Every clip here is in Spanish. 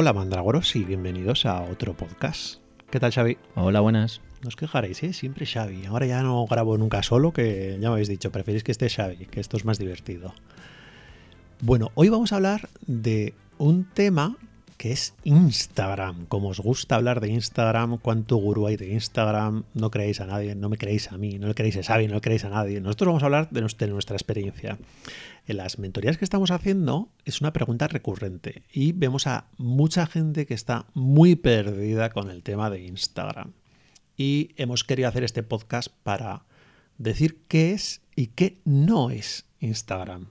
Hola mandrágoros y bienvenidos a otro podcast. ¿Qué tal Xavi? Hola, buenas. No os quejaréis, ¿eh? Siempre Xavi. Ahora ya no grabo nunca solo, que ya me habéis dicho, preferís que esté Xavi, que esto es más divertido. Bueno, hoy vamos a hablar de un tema que es Instagram. Como os gusta hablar de Instagram, cuánto gurú hay de Instagram, no creéis a nadie, no me creéis a mí, no le creéis a Xavi, no le creéis a nadie. Nosotros vamos a hablar de de nuestra experiencia. En las mentorías que estamos haciendo es una pregunta recurrente y vemos a mucha gente que está muy perdida con el tema de Instagram. Y hemos querido hacer este podcast para decir qué es y qué no es Instagram.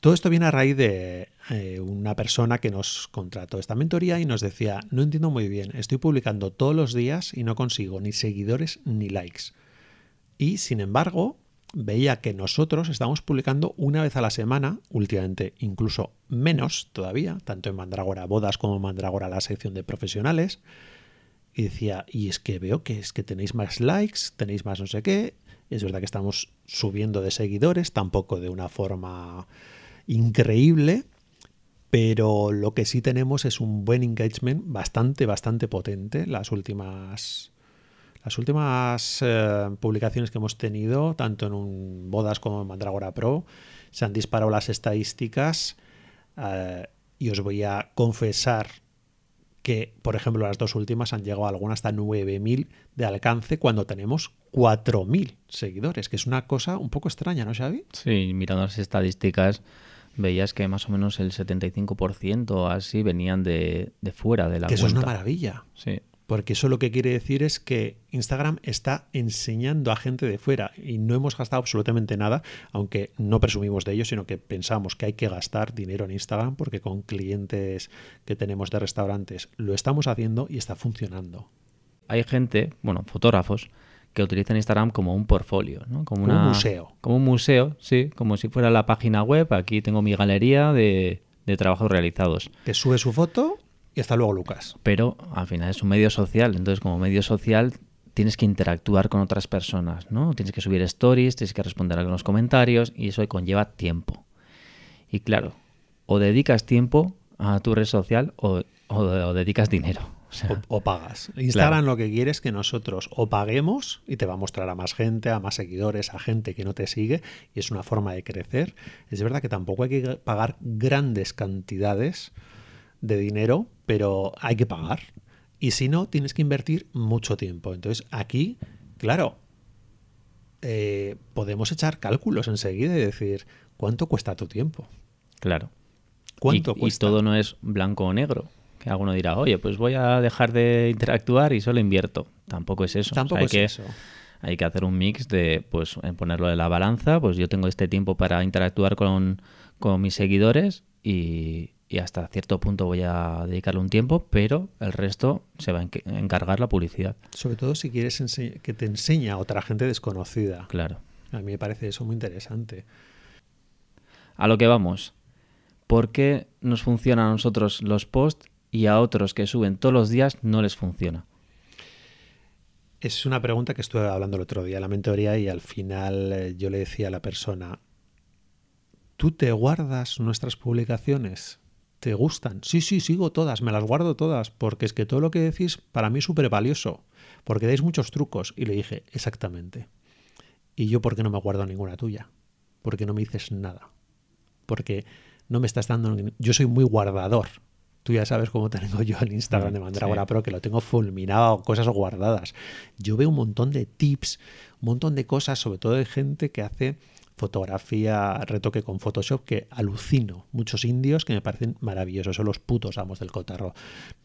Todo esto viene a raíz de eh, una persona que nos contrató esta mentoría y nos decía, no entiendo muy bien, estoy publicando todos los días y no consigo ni seguidores ni likes. Y sin embargo, veía que nosotros estamos publicando una vez a la semana, últimamente incluso menos todavía, tanto en Mandragora Bodas como en Mandragora la sección de profesionales. Y decía, y es que veo que es que tenéis más likes, tenéis más no sé qué. Es verdad que estamos subiendo de seguidores, tampoco de una forma increíble, pero lo que sí tenemos es un buen engagement bastante, bastante potente. Las últimas, las últimas eh, publicaciones que hemos tenido, tanto en un Bodas como en Mandragora Pro, se han disparado las estadísticas eh, y os voy a confesar que, por ejemplo, las dos últimas han llegado a algunas hasta 9.000 de alcance cuando tenemos 4.000 seguidores, que es una cosa un poco extraña, ¿no, Xavi? Sí, mirando las estadísticas, veías que más o menos el 75% así venían de, de fuera de la que eso es una maravilla. Sí, Porque eso lo que quiere decir es que Instagram está enseñando a gente de fuera y no hemos gastado absolutamente nada, aunque no presumimos de ello, sino que pensamos que hay que gastar dinero en Instagram porque con clientes que tenemos de restaurantes lo estamos haciendo y está funcionando. hay gente, bueno, fotógrafos, que utilizan Instagram como un portfolio, ¿no? Como, Como un una- museo. Como un museo, sí, como si fuera la página web. Aquí tengo mi galería de, de trabajos realizados. Que sube su foto y hasta luego Lucas. Pero al final es un medio social, entonces como medio social tienes que interactuar con otras personas, ¿no? Tienes que subir stories, tienes que responder a los comentarios y eso conlleva tiempo. Y claro, o dedicas tiempo a tu red social o, o- o dedicas dinero. O sea, O, o pagas. Instagram lo que quiere es que nosotros o paguemos y te va a mostrar a más gente, a más seguidores, a gente que no te sigue y es una forma de crecer. Es verdad que tampoco hay que pagar grandes cantidades de dinero, pero hay que pagar. Y si no, tienes que invertir mucho tiempo. Entonces aquí, claro, eh, podemos echar cálculos enseguida y decir, ¿cuánto cuesta tu tiempo? claro. ¿Cuánto y, todo no es blanco o negro. Que alguno dirá, oye, pues voy a dejar de interactuar y solo invierto. Tampoco es eso. O sea, Tampoco hay es que, eso. Hay que hacer un mix de, pues, en ponerlo de la balanza, pues yo tengo este tiempo para interactuar con, con mis seguidores y, y hasta cierto punto voy a dedicarle un tiempo, pero el resto se va a encargar la publicidad. Sobre todo si quieres que te enseñe a otra gente desconocida. Claro. A mí me parece eso muy interesante. A lo que vamos. ¿Por qué nos funciona a nosotros los posts y a otros que suben todos los días no les funciona? Es una pregunta que estuve hablando el otro día en la mentoría y al final eh, yo le decía a la persona, ¿tú te guardas nuestras publicaciones? ¿Te gustan? Sí, sí, sigo todas, me las guardo todas, porque es que todo lo que decís para mí es súper valioso, porque dais muchos trucos. Y le dije, exactamente. ¿Y yo por qué no me guardo ninguna tuya? Porque no me dices nada. Porque no me estás dando... Yo soy muy guardador. Tú ya sabes cómo tengo yo el Instagram de Mm, Mandragora sí. Pro, que lo tengo fulminado, cosas guardadas. Yo veo un montón de tips, un montón de cosas, sobre todo de gente que hace fotografía, retoque con Photoshop, que alucino. Muchos indios que me parecen maravillosos, son los putos amos del cotarro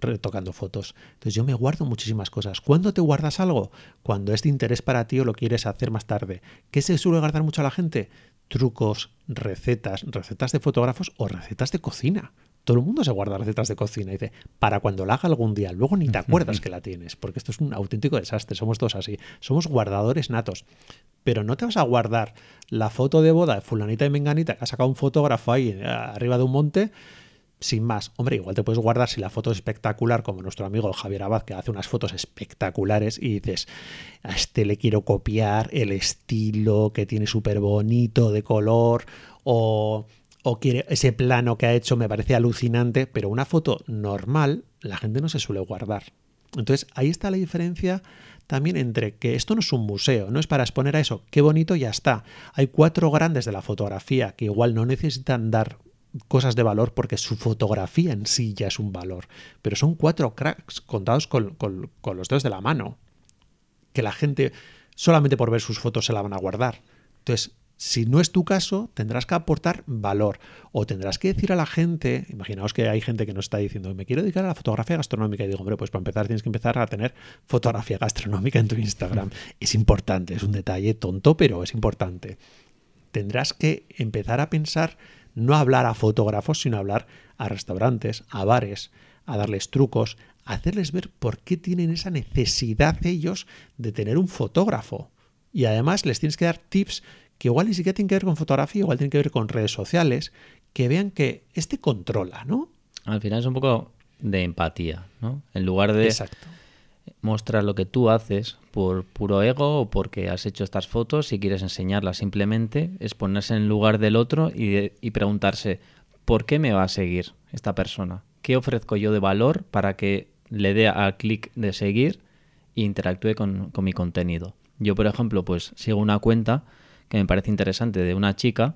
retocando fotos. Entonces yo me guardo muchísimas cosas. ¿Cuándo te guardas algo? Cuando es de interés para ti o lo quieres hacer más tarde. ¿Qué se suele guardar mucho a la gente? Trucos, recetas, recetas de fotógrafos o recetas de cocina. Todo el mundo se guarda recetas de cocina y dice, para cuando la haga algún día, luego ni te acuerdas que la tienes, porque esto es un auténtico desastre, somos todos así, somos guardadores natos. Pero no te vas a guardar la foto de boda de fulanita y menganita que ha sacado un fotógrafo ahí eh, arriba de un monte sin más. Hombre, igual te puedes guardar si la foto es espectacular, como nuestro amigo Javier Abad, que hace unas fotos espectaculares y dices, a este le quiero copiar el estilo que tiene súper bonito de color, o, o quiere ese plano que ha hecho me parece alucinante, pero una foto normal la gente no se suele guardar. Entonces ahí está la diferencia también entre que esto no es un museo, no es para exponer a eso, qué bonito ya está. Hay cuatro grandes de la fotografía que igual no necesitan dar cosas de valor porque su fotografía en sí ya es un valor, pero son cuatro cracks contados con, con los dedos de la mano, que la gente solamente por ver sus fotos se la van a guardar. Entonces, si no es tu caso, tendrás que aportar valor o tendrás que decir a la gente, imaginaos que hay gente que nos está diciendo, me quiero dedicar a la fotografía gastronómica y digo, hombre, pues para empezar tienes que empezar a tener fotografía gastronómica en tu Instagram. Es importante, es un detalle tonto, pero es importante. Tendrás que empezar a pensar, no hablar a fotógrafos, sino hablar a restaurantes, a bares, a darles trucos, a hacerles ver por qué tienen esa necesidad ellos de tener un fotógrafo. Y además les tienes que dar tips que igual ni siquiera tienen que ver con fotografía, igual tienen que ver con redes sociales, que vean que este controla, ¿no? Al final es un poco de empatía, ¿no? En lugar de mostrar lo que tú haces por puro ego o porque has hecho estas fotos y quieres enseñarlas simplemente, es ponerse en lugar del otro y, preguntarse, ¿por qué me va a seguir esta persona? ¿Qué ofrezco yo de valor para que le dé al clic de seguir e interactúe con, con mi contenido? Yo, por ejemplo, pues sigo una cuenta que me parece interesante de una chica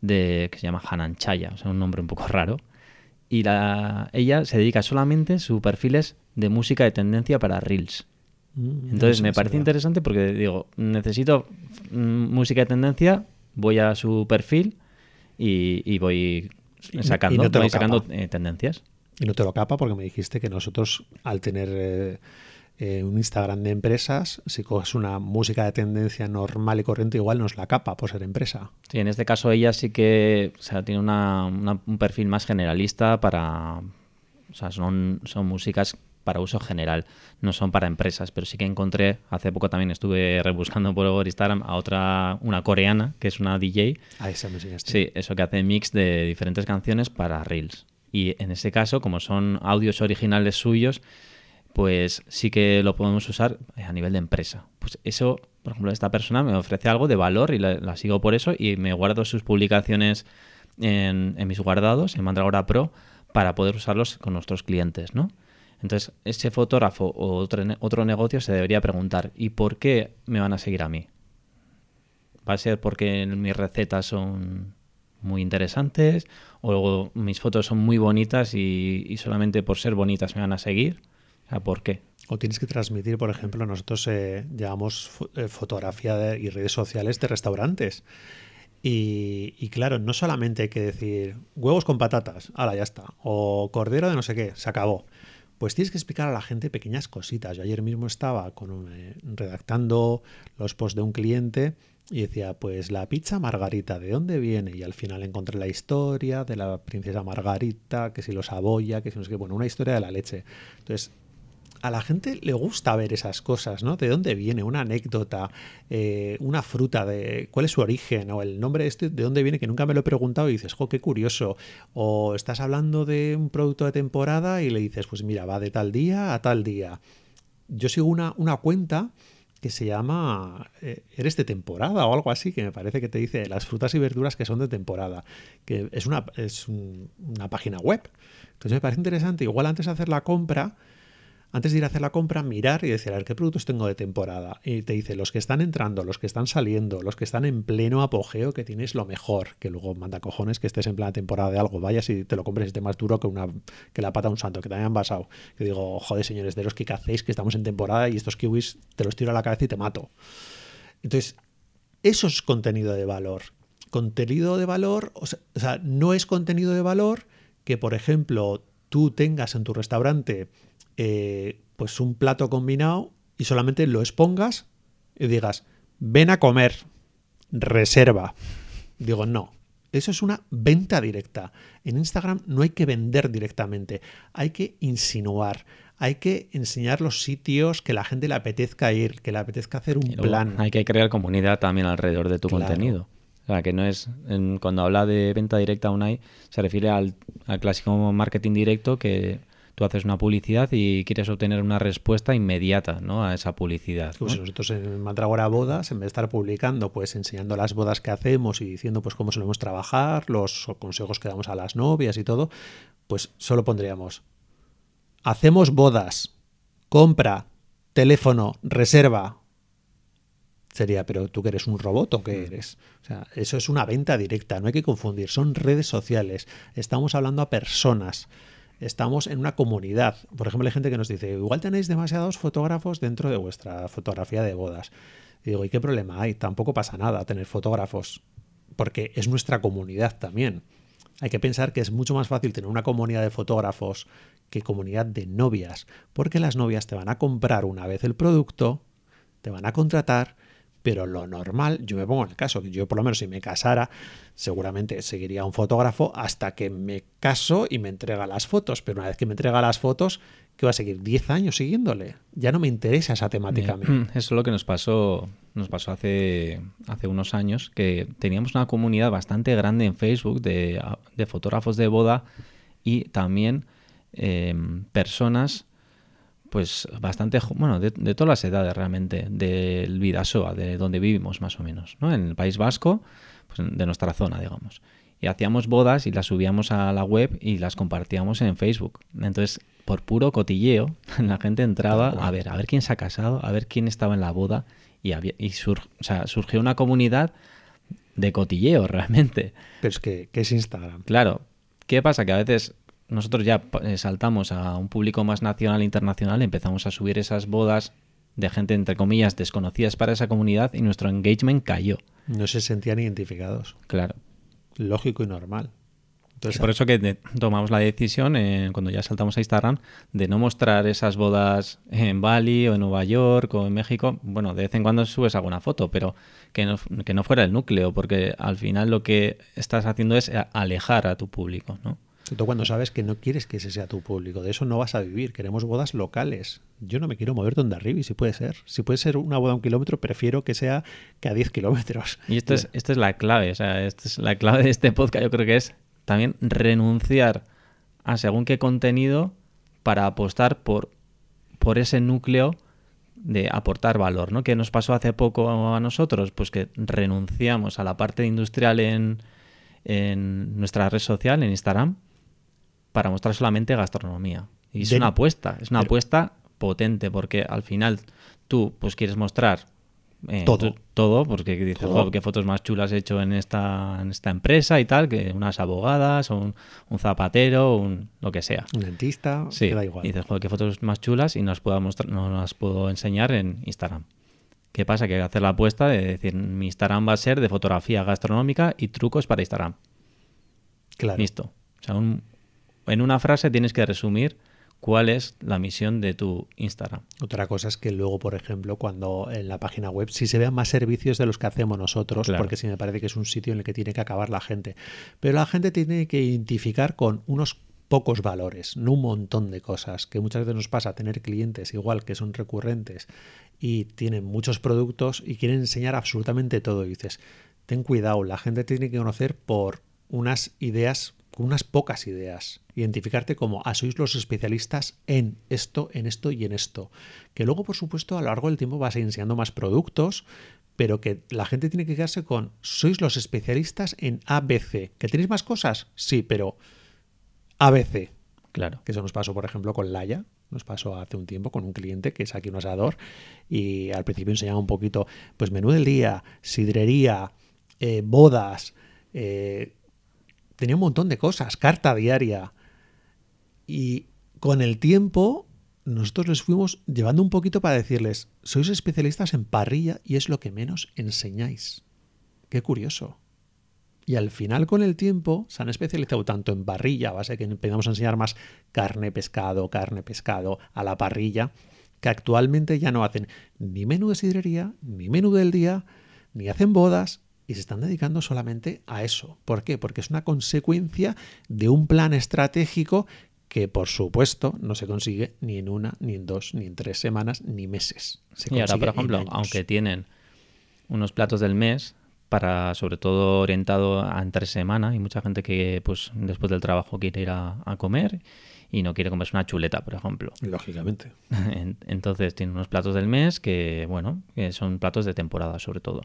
de, que se llama Hanan Chaya, o sea, un nombre un poco raro. Y la, ella se dedica solamente, su perfil es de música de tendencia para Reels. Mm, Entonces me parece interesante porque digo, necesito mm, música de tendencia, voy a su perfil y, voy sacando, sacando eh, tendencias. Y no te lo capa porque me dijiste que nosotros al tener... Eh, eh, un Instagram de empresas, si coges una música de tendencia normal y corriente, igual nos la capa por ser empresa. Sí, en este caso ella sí que o sea, tiene un perfil más generalista para... O sea, son, son músicas para uso general, no son para empresas, pero sí que encontré, hace poco también estuve rebuscando por Instagram a otra, una coreana, que es una DJ. Ah, esa me enseñaste. Sí, eso que hace mix de diferentes canciones para Reels. Y en ese caso, como son audios originales suyos, pues sí que lo podemos usar eh, a nivel de empresa. Pues eso, por ejemplo, esta persona me ofrece algo de valor y la, sigo por eso y me guardo sus publicaciones en, mis guardados, en Mandragora Pro, para poder usarlos con nuestros clientes, ¿no? Entonces, ese fotógrafo o otro, otro negocio se debería preguntar, ¿y por qué me van a seguir a mí? ¿Va a ser porque mis recetas son muy interesantes o mis fotos son muy bonitas y solamente por ser bonitas me van a seguir? ¿Por qué? O tienes que transmitir, por ejemplo, nosotros eh, llevamos eh, fotografía y redes sociales de restaurantes. Y, claro, no solamente hay que decir huevos con patatas, ahora ya está, o cordero de no sé qué, se acabó. Pues tienes que explicar a la gente pequeñas cositas. Yo ayer mismo estaba con eh, redactando los posts de un cliente y decía, pues la pizza margarita, ¿de dónde viene? Y al final encontré la historia de la princesa Margarita, que si lo saboya, que si no sé qué, bueno, una historia de la leche. Entonces, a la gente le gusta ver esas cosas, ¿no? ¿De dónde viene? Una anécdota, eh, una fruta, de cuál es su origen, o el nombre de este, de dónde viene, que nunca me lo he preguntado y dices, jo, qué curioso. O estás hablando de un producto de temporada y le dices, pues mira, va de tal día a tal día. Yo sigo una, una cuenta que se llama eh, Eres de temporada o algo así, que me parece que te dice las frutas y verduras que son de temporada, que es una, es una página web. Entonces me parece interesante, igual antes de hacer la compra, antes de ir a hacer la compra, mirar y decir, a ver, ¿qué productos tengo de temporada? Y te dice, los que están entrando, los que están saliendo, los que están en pleno apogeo, que tienes lo mejor, que luego manda cojones que estés en plena temporada de algo, vayas y te lo compres y más duro que, una, que la pata de un santo, que también han basado. Que digo, joder, señores, de los que hacéis, que estamos en temporada y estos kiwis te los tiro a la cabeza y te mato. Entonces, eso es contenido de valor. Contenido de valor, o sea no es contenido de valor que, por ejemplo, tú tengas en tu restaurante eh, pues un plato combinado y solamente lo expongas y digas, ven a comer, reserva. Digo, no. Eso es una venta directa. En Instagram no hay que vender directamente, hay que insinuar, hay que enseñar los sitios que la gente le apetezca ir, que le apetezca hacer un plan. Hay que crear comunidad también alrededor de tu contenido. O sea, que no es, cuando habla de venta directa Unai, se refiere al, al clásico marketing directo que Tú haces una publicidad y quieres obtener una respuesta inmediata ¿no? a esa publicidad. Pues nosotros en Mandragora Bodas, en vez de estar publicando, pues enseñando las bodas que hacemos y diciendo pues cómo solemos trabajar, los consejos que damos a las novias y todo, pues solo pondríamos hacemos bodas, compra, teléfono, reserva, sería, pero tú que eres un robot o qué mm. eres. O sea, eso es una venta directa, no hay que confundir, son redes sociales, estamos hablando a personas, estamos en una comunidad. Por ejemplo, hay gente que nos dice, igual tenéis demasiados fotógrafos dentro de vuestra fotografía de bodas. Y digo, ¿y qué problema hay? Tampoco pasa nada tener fotógrafos, porque es nuestra comunidad también. Hay que pensar que es mucho más fácil tener una comunidad de fotógrafos que comunidad de novias, porque las novias te van a comprar una vez el producto, te van a contratar pero lo normal, yo me pongo en el caso, que yo por lo menos si me casara, seguramente seguiría un fotógrafo hasta que me caso y me entrega las fotos, pero una vez que me entrega las fotos, ¿qué va a seguir? ¿10 años siguiéndole? Ya no me interesa esa temática. Eso es lo que nos pasó, nos pasó hace, hace unos años, que teníamos una comunidad bastante grande en Facebook de, fotógrafos de boda y también eh, personas pues bastante, bueno, de, todas las edades realmente, del Vidasoa, de donde vivimos más o menos, ¿no? En el País Vasco, pues de nuestra zona, digamos. Y hacíamos bodas y las subíamos a la web y las compartíamos en Facebook. Entonces, por puro cotilleo, la gente entraba a ver, a ver quién se ha casado, a ver quién estaba en la boda y, había, y surgió una comunidad de cotilleo realmente. Pero es que, ¿qué es Instagram? Claro. ¿Qué pasa? Que a veces nosotros ya eh, saltamos a un público más nacional e internacional, empezamos a subir esas bodas de gente, entre comillas, desconocidas para esa comunidad y nuestro engagement cayó. No se sentían identificados. Claro. Lógico y normal. Entonces, por eso que tomamos la decisión, eh, cuando ya saltamos a Instagram, de no mostrar esas bodas en Bali o en Nueva York o en México. Bueno, de vez en cuando subes alguna foto, pero que no, que no fuera el núcleo, porque al final lo que estás haciendo es alejar a tu público, ¿no? Sobre cuando sabes que no quieres que ese sea tu público. De eso no vas a vivir. Queremos bodas locales. Yo no me quiero mover donde arriba y si puede ser. Si puede ser una boda a un kilómetro, prefiero que sea que a 10 kilómetros. Y esto es, esta es la clave. O sea, esta es la clave de este podcast. Yo creo que es también renunciar a según qué contenido para apostar por, por ese núcleo de aportar valor, ¿no? ¿Qué nos pasó hace poco a nosotros? Pues que renunciamos a la parte industrial en, en nuestra red social, en Instagram, para mostrar solamente gastronomía. Y es una apuesta, es una apuesta potente, porque al final tú pues quieres mostrar eh, todo. todo, porque dices, qué fotos más chulas he hecho en esta, en esta empresa y tal, que unas abogadas, o un, zapatero, un, lo que sea. Un dentista, sí. da igual. Y dices, qué fotos más chulas y no las puedo, mostrar, no las puedo enseñar en Instagram. ¿Qué pasa? Que hacer la apuesta de decir, mi Instagram va a ser de fotografía gastronómica y trucos para Instagram. Claro. Listo. O sea, un, en una frase tienes que resumir cuál es la misión de tu Instagram. Otra cosa es que luego, por ejemplo, cuando en la página web si se vean más servicios de los que hacemos nosotros, porque sí me parece que es un sitio en el que tiene que acabar la gente. Pero la gente tiene que identificar con unos pocos valores, no un montón de cosas, que muchas veces nos pasa tener clientes igual que son recurrentes y tienen muchos productos y quieren enseñar absolutamente todo. Y dices, ten cuidado, la gente tiene que conocer por unas ideas con unas pocas ideas. Identificarte como, ah, sois los especialistas en esto, en esto y en esto. Que luego, por supuesto, a lo largo del tiempo vas a ir enseñando más productos, pero que la gente tiene que quedarse con, sois los especialistas en ABC. ¿Que tenéis más cosas? Sí, pero ABC. Claro. Que eso nos pasó, por ejemplo, con Laia. Nos pasó hace un tiempo con un cliente que es aquí un asador y al principio enseñaba un poquito, pues menú del día, sidrería, eh, bodas, eh, tenía un montón de cosas, carta diaria. Y con el tiempo nosotros les fuimos llevando un poquito para decirles, sois especialistas en parrilla y es lo que menos enseñáis. Qué curioso. Y al final con el tiempo se han especializado tanto en parrilla, a base que empezamos a enseñar más carne, pescado, carne, pescado a la parrilla, que actualmente ya no hacen ni menú de sidrería, ni menú del día, ni hacen bodas, y se están dedicando solamente a eso. ¿Por qué? Porque es una consecuencia de un plan estratégico que por supuesto no se consigue ni en una, ni en dos, ni en tres semanas, ni meses. y ahora, por ejemplo, aunque tienen unos platos del mes, para sobre todo orientado a entre semana. Hay mucha gente que pues después del trabajo quiere ir a, a comer y no quiere comerse una chuleta, por ejemplo. Lógicamente. Entonces tiene unos platos del mes que, bueno, que son platos de temporada sobre todo.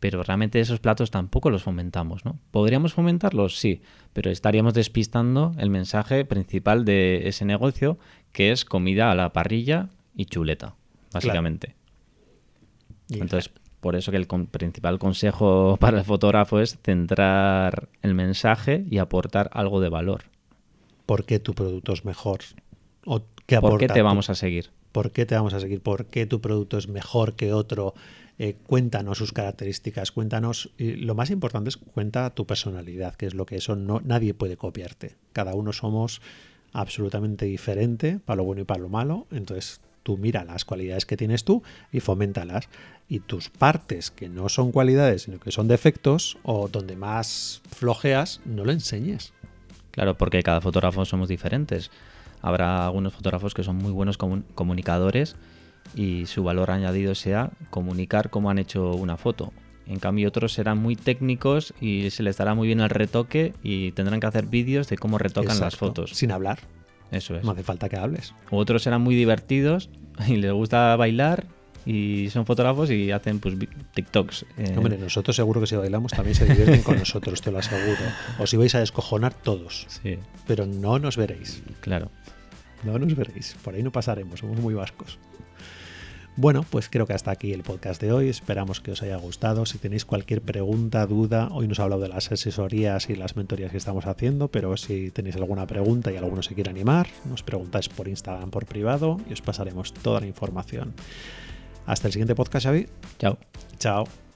Pero realmente esos platos tampoco los fomentamos, ¿no? ¿Podríamos fomentarlos? Sí, pero estaríamos despistando el mensaje principal de ese negocio, que es comida a la parrilla y chuleta, básicamente. Entonces, por eso que el principal consejo para el fotógrafo es centrar el mensaje y aportar algo de valor por qué tu producto es mejor. O qué ¿Por qué te vamos a seguir? ¿Por qué te vamos a seguir? ¿Por qué tu producto es mejor que otro? Eh, cuéntanos sus características, cuéntanos, y lo más importante es cuenta tu personalidad, que es lo que eso no, nadie puede copiarte. Cada uno somos absolutamente diferente, para lo bueno y para lo malo, entonces tú mira las cualidades que tienes tú y foméntalas. Y tus partes que no son cualidades, sino que son defectos, o donde más flojeas, no lo enseñes. Claro, porque cada fotógrafo somos diferentes. Habrá algunos fotógrafos que son muy buenos comunicadores y su valor añadido sea comunicar cómo han hecho una foto. En cambio, otros serán muy técnicos y se les dará muy bien el retoque y tendrán que hacer vídeos de cómo retocan las fotos. Sin hablar. Eso es. No hace falta que hables. otros serán muy divertidos y les gusta bailar y son fotógrafos y hacen pues TikToks. Eh. Hombre, nosotros seguro que si bailamos también se divierten con nosotros, te lo aseguro. Os ibais a descojonar todos. Sí. Pero no nos veréis. Claro. No nos veréis. Por ahí no pasaremos, somos muy vascos. Bueno, pues creo que hasta aquí el podcast de hoy. Esperamos que os haya gustado. Si tenéis cualquier pregunta, duda, hoy nos ha hablado de las asesorías y las mentorías que estamos haciendo, pero si tenéis alguna pregunta y alguno se quiere animar, nos preguntáis por Instagram por privado y os pasaremos toda la información. Hasta el siguiente podcast, Xavi. Chao. Chao.